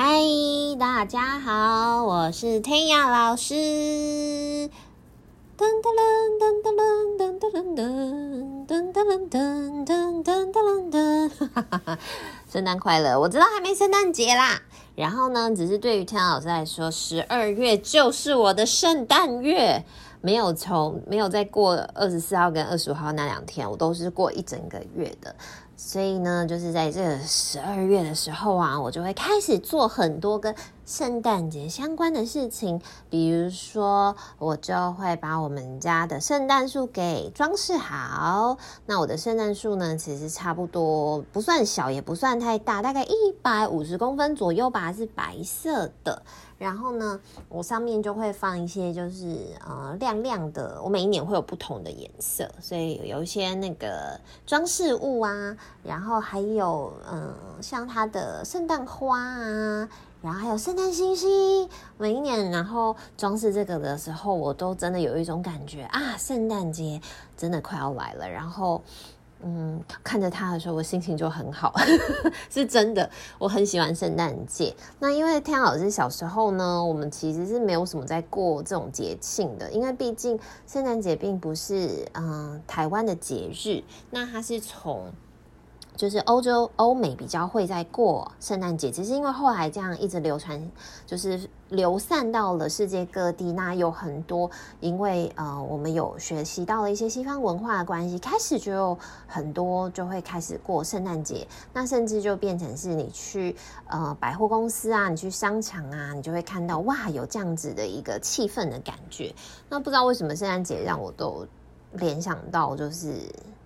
嗨，大家好，我是天雅老师。噔噔噔噔噔噔噔噔噔噔噔噔噔噔噔，哈哈哈！圣诞快乐！我知道还没圣诞节啦。然后呢，只是对于天雅老师来说，十二月就是我的圣诞月，没有从没有再过二十四号跟二十五号那两天，我都是过一整个月的。所以呢，就是在这个十二月的时候啊，我就会开始做很多跟圣诞节相关的事情。比如说，我就会把我们家的圣诞树给装饰好。那我的圣诞树呢，其实差不多不算小，也不算太大，大概一百五十公分左右吧，是白色的。然后呢，我上面就会放一些就是呃亮亮的，我每一年会有不同的颜色，所以有一些那个装饰物啊，然后还有嗯、像它的圣诞花啊，然后还有圣诞星星，每一年然后装饰这个的时候，我都真的有一种感觉啊，圣诞节真的快要来了，然后。嗯，看着他的时候，我心情就很好，是真的。我很喜欢圣诞节。那因为天阳老师小时候呢，我们其实是没有什么在过这种节庆的，因为毕竟圣诞节并不是嗯、台湾的节日，那它是从。就是欧洲、欧美比较会在过圣诞节，只是因为后来这样一直流传，就是流散到了世界各地。那有很多因为呃，我们有学习到了一些西方文化的关系，开始就有很多就会开始过圣诞节。那甚至就变成是你去呃百货公司啊，你去商场啊，你就会看到哇，有这样子的一个气氛的感觉。那不知道为什么圣诞节让我都联想到就是。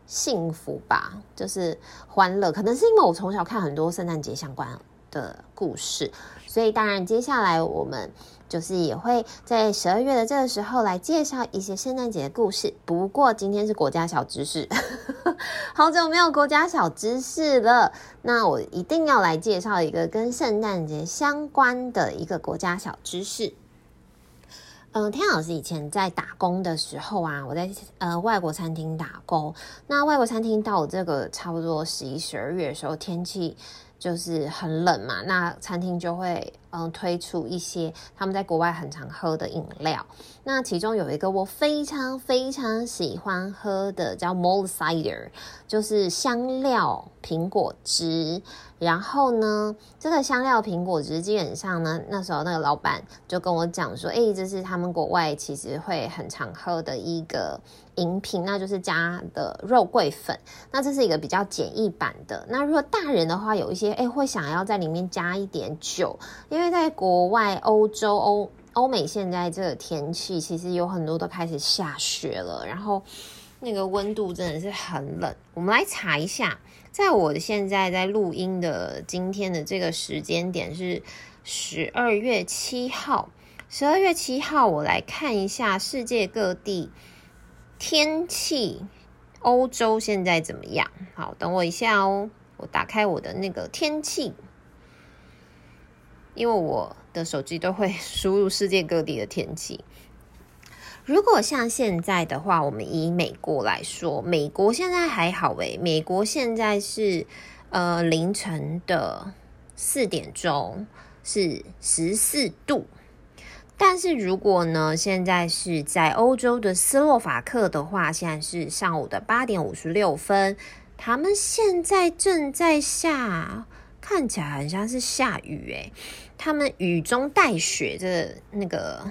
幸福吧，就是欢乐。可能是因为我从小看很多圣诞节相关的故事，所以当然接下来我们就是也会在十二月的这个时候来介绍一些圣诞节的故事。不过今天是国家小知识，好久没有国家小知识了，那我一定要来介绍一个跟圣诞节相关的一个国家小知识。嗯，天老师以前在打工的时候啊，我在呃外国餐厅打工。那外国餐厅到这个差不多十一、十二月的时候，天气就是很冷嘛，那餐厅就会嗯推出一些他们在国外很常喝的饮料。那其中有一个我非常非常喜欢喝的，叫 Malt Cider，就是香料苹果汁。然后呢，这个香料苹果汁基本上呢，那时候那个老板就跟我讲说，诶，这是他们国外其实会很常喝的一个饮品，那就是加的肉桂粉。那这是一个比较简易版的。那如果大人的话，有一些诶会想要在里面加一点酒，因为因为在国外欧洲欧欧美现在这个天气，其实有很多都开始下雪了，然后那个温度真的是很冷。我们来查一下。在我现在在录音的今天的这个时间点是十二月七号，十二月七号，我来看一下世界各地天气，欧洲现在怎么样？好，等我一下哦，我打开我的那个天气，因为我的手机都会 输入世界各地的天气。如果像现在的话，我们以美国来说，美国现在还好诶，美国现在是呃凌晨的四点钟是十四度，但是如果呢，现在是在欧洲的斯洛伐克的话，现在是上午的八点五十六分，他们现在正在下，看起来很像是下雨诶，他们雨中带雪的那个。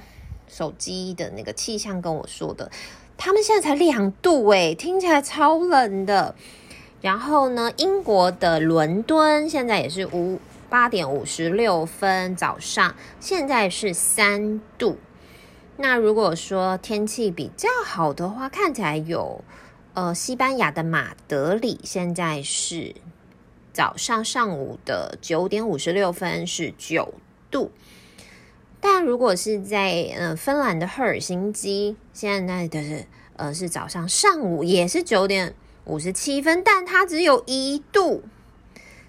手机的那个气象跟我说的，他们现在才两度诶，听起来超冷的。然后呢，英国的伦敦现在也是五八点五十六分早上，现在是三度。那如果说天气比较好的话，看起来有呃西班牙的马德里现在是早上上午的九点五十六分是九度。但如果是在呃芬兰的赫尔辛基，现在的是呃是早上上午也是九点五十七分，但它只有一度，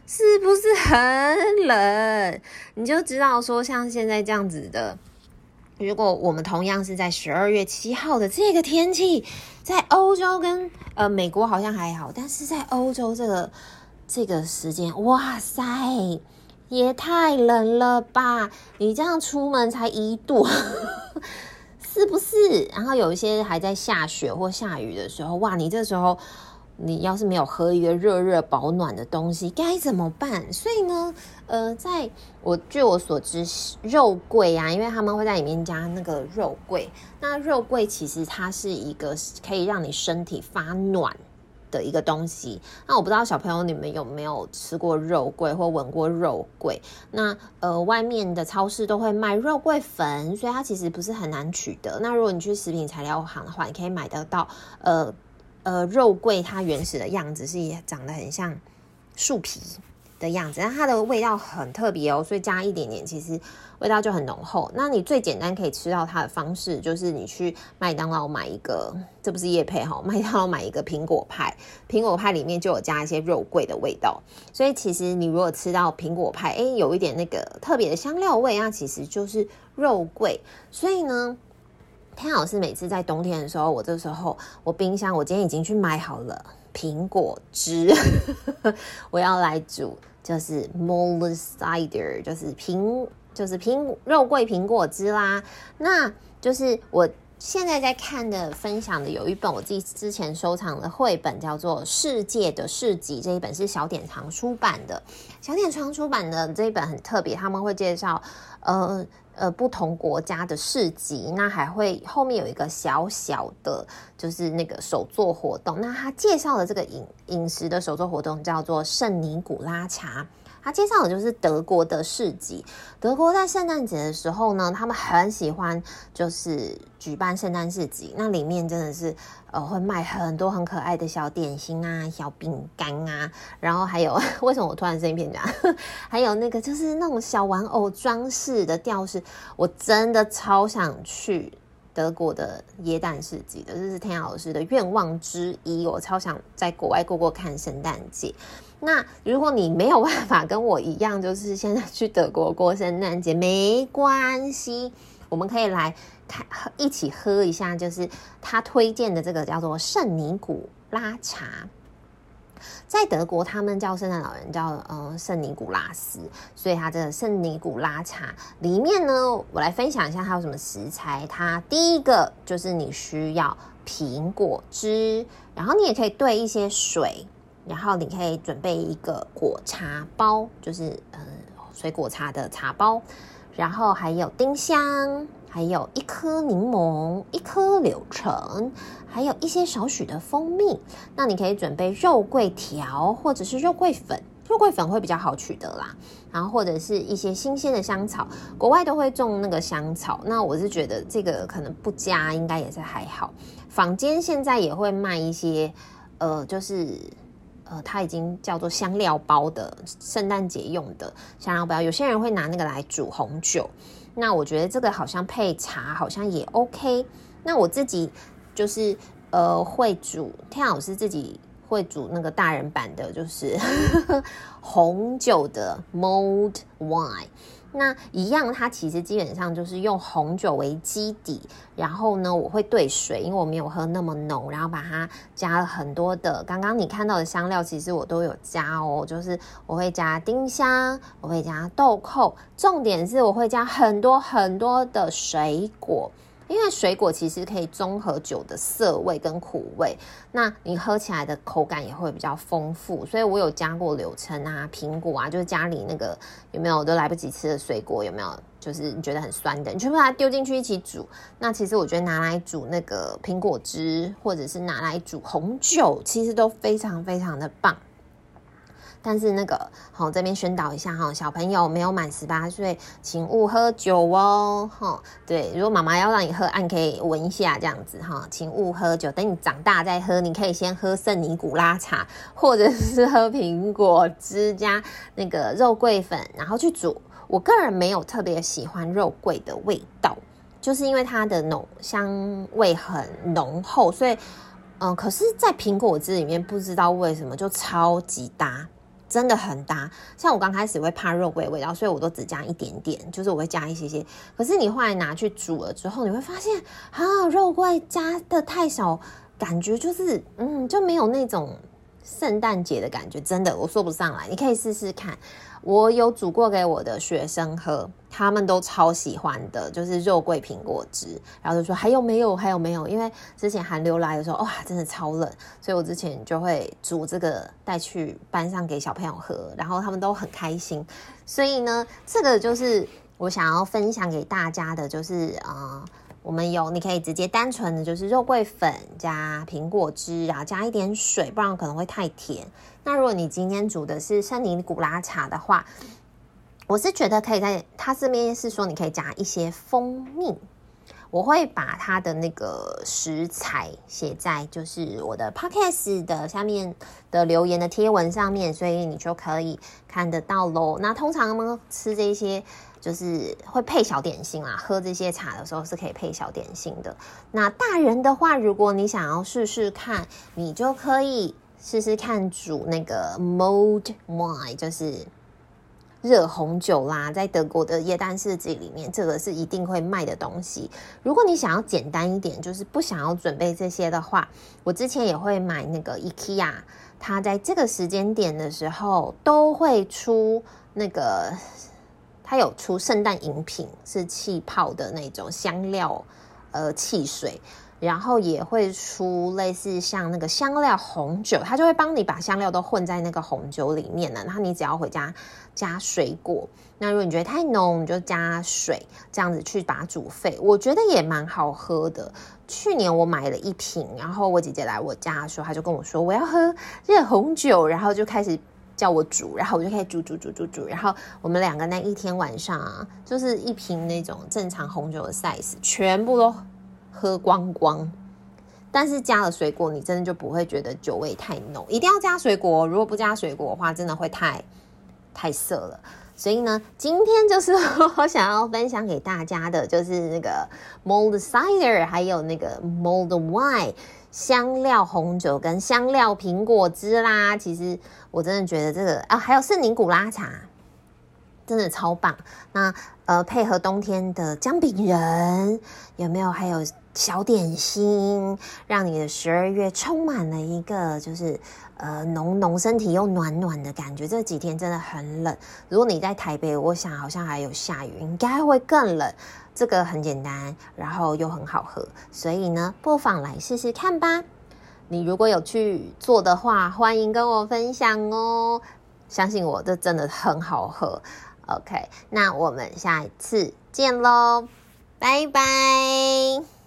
是不是很冷？你就知道说像现在这样子的，如果我们同样是在十二月七号的这个天气，在欧洲跟呃美国好像还好，但是在欧洲这个这个时间，哇塞！也太冷了吧！你这样出门才一度，是不是？然后有一些还在下雪或下雨的时候，哇，你这时候。你要是没有喝一个热热保暖的东西，该怎么办？所以呢，呃，在我据我所知，肉桂啊，因为他们会在里面加那个肉桂。那肉桂其实它是一个可以让你身体发暖的一个东西。那我不知道小朋友你们有没有吃过肉桂或闻过肉桂？那呃，外面的超市都会卖肉桂粉，所以它其实不是很难取得。那如果你去食品材料行的话，你可以买得到呃。呃，肉桂它原始的样子是也长得很像树皮的样子，但它的味道很特别哦，所以加一点点，其实味道就很浓厚。那你最简单可以吃到它的方式，就是你去麦当劳买一个，这不是叶配哈，麦当劳买一个苹果派，苹果派里面就有加一些肉桂的味道，所以其实你如果吃到苹果派，诶，有一点那个特别的香料味，那其实就是肉桂。所以呢。天老师每次在冬天的时候，我这时候我冰箱我今天已经去买好了苹果汁，我要来煮就是 Mulled cider，就是苹就是苹肉桂苹果汁啦。那就是我现在在看的分享的有一本我自己之前收藏的绘本，叫做《世界的市集》，这一本是小典藏出版的。小典藏出版的这一本很特别，他们会介绍呃。呃，不同国家的市集，那还会后面有一个小小的，就是那个手作活动。那他介绍的这个饮饮食的手作活动叫做圣尼古拉茶。他介绍的就是德国的市集。德国在圣诞节的时候呢，他们很喜欢就是举办圣诞市集。那里面真的是呃会卖很多很可爱的小点心啊、小饼干啊，然后还有 为什么我突然声音变这样？还有那个就是那种小玩偶装饰的吊饰，我真的超想去德国的耶诞市集的，这是天老师的愿望之一。我超想在国外过过看圣诞节。那如果你没有办法跟我一样，就是现在去德国过圣诞节，没关系，我们可以来看一起喝一下，就是他推荐的这个叫做圣尼古拉茶。在德国，他们叫圣诞老人叫呃圣尼古拉斯，所以它这个圣尼古拉茶里面呢，我来分享一下它有什么食材。它第一个就是你需要苹果汁，然后你也可以兑一些水。然后你可以准备一个果茶包，就是呃水果茶的茶包，然后还有丁香，还有一颗柠檬，一颗柳橙，还有一些少许的蜂蜜。那你可以准备肉桂条或者是肉桂粉，肉桂粉会比较好取得啦。然后或者是一些新鲜的香草，国外都会种那个香草。那我是觉得这个可能不加应该也是还好。坊间现在也会卖一些，呃，就是。呃，它已经叫做香料包的圣诞节用的香料包，有些人会拿那个来煮红酒。那我觉得这个好像配茶好像也 OK。那我自己就是呃会煮，天老师自己会煮那个大人版的，就是 红酒的 mulled wine。那一样，它其实基本上就是用红酒为基底，然后呢，我会兑水，因为我没有喝那么浓，然后把它加了很多的，刚刚你看到的香料，其实我都有加哦，就是我会加丁香，我会加豆蔻，重点是我会加很多很多的水果。因为水果其实可以综合酒的涩味跟苦味，那你喝起来的口感也会比较丰富。所以我有加过柳橙啊、苹果啊，就是家里那个有没有都来不及吃的水果，有没有？就是你觉得很酸的，你全部把它丢进去一起煮。那其实我觉得拿来煮那个苹果汁，或者是拿来煮红酒，其实都非常非常的棒。但是那个好，这边宣导一下哈，小朋友没有满十八岁，请勿喝酒哦。哈，对，如果妈妈要让你喝，按可以闻一下这样子哈，请勿喝酒。等你长大再喝，你可以先喝圣尼古拉茶，或者是喝苹果汁加那个肉桂粉，然后去煮。我个人没有特别喜欢肉桂的味道，就是因为它的浓香味很浓厚，所以嗯，可是，在苹果汁里面不知道为什么就超级搭。真的很搭，像我刚开始会怕肉桂味道，所以我都只加一点点，就是我会加一些些。可是你后来拿去煮了之后，你会发现啊，肉桂加的太少，感觉就是嗯，就没有那种圣诞节的感觉。真的，我说不上来，你可以试试看。我有煮过给我的学生喝，他们都超喜欢的，就是肉桂苹果汁。然后就说还有没有？还有没有？因为之前寒流来的时候，哇，真的超冷，所以我之前就会煮这个带去班上给小朋友喝，然后他们都很开心。所以呢，这个就是我想要分享给大家的，就是啊。我们有，你可以直接单纯的就是肉桂粉加苹果汁，然后加一点水，不然可能会太甜。那如果你今天煮的是圣尼古拉茶的话，我是觉得可以在它这边是说你可以加一些蜂蜜。我会把它的那个食材写在就是我的 podcast 的下面的留言的贴文上面，所以你就可以看得到喽。那通常呢，吃这些。就是会配小点心啊，喝这些茶的时候是可以配小点心的。那大人的话，如果你想要试试看，你就可以试试看煮那个 mulled wine，就是热红酒啦。在德国的耶诞市集里面，这个是一定会卖的东西。如果你想要简单一点，就是不想要准备这些的话，我之前也会买那个 IKEA，它在这个时间点的时候都会出那个。它有出圣诞饮品，是气泡的那种香料，呃，汽水，然后也会出类似像那个香料红酒，它就会帮你把香料都混在那个红酒里面了，然后你只要回家加水果。那如果你觉得太浓，你就加水，这样子去把它煮沸，我觉得也蛮好喝的。去年我买了一瓶，然后我姐姐来我家的时候，她就跟我说我要喝热红酒，然后就开始。叫我煮，然后我就开始煮煮煮煮煮，然后我们两个那一天晚上啊，就是一瓶那种正常红酒的 size，全部都喝光光。但是加了水果，你真的就不会觉得酒味太浓。一定要加水果，如果不加水果的话，真的会太太涩了。所以呢，今天就是我想要分享给大家的，就是那个 Mold cider，还有那个 Mold wine。香料红酒跟香料苹果汁啦，其实我真的觉得这个啊，还有圣尼古拉茶，真的超棒。那呃，配合冬天的姜饼人，有没有？还有小点心，让你的十二月充满了一个就是呃浓浓身体又暖暖的感觉。这几天真的很冷，如果你在台北，我想好像还有下雨，应该会更冷。这个很简单，然后又很好喝，所以呢，不妨来试试看吧。你如果有去做的话，欢迎跟我分享哦。相信我，这真的很好喝。OK，那我们下一次见喽，拜拜。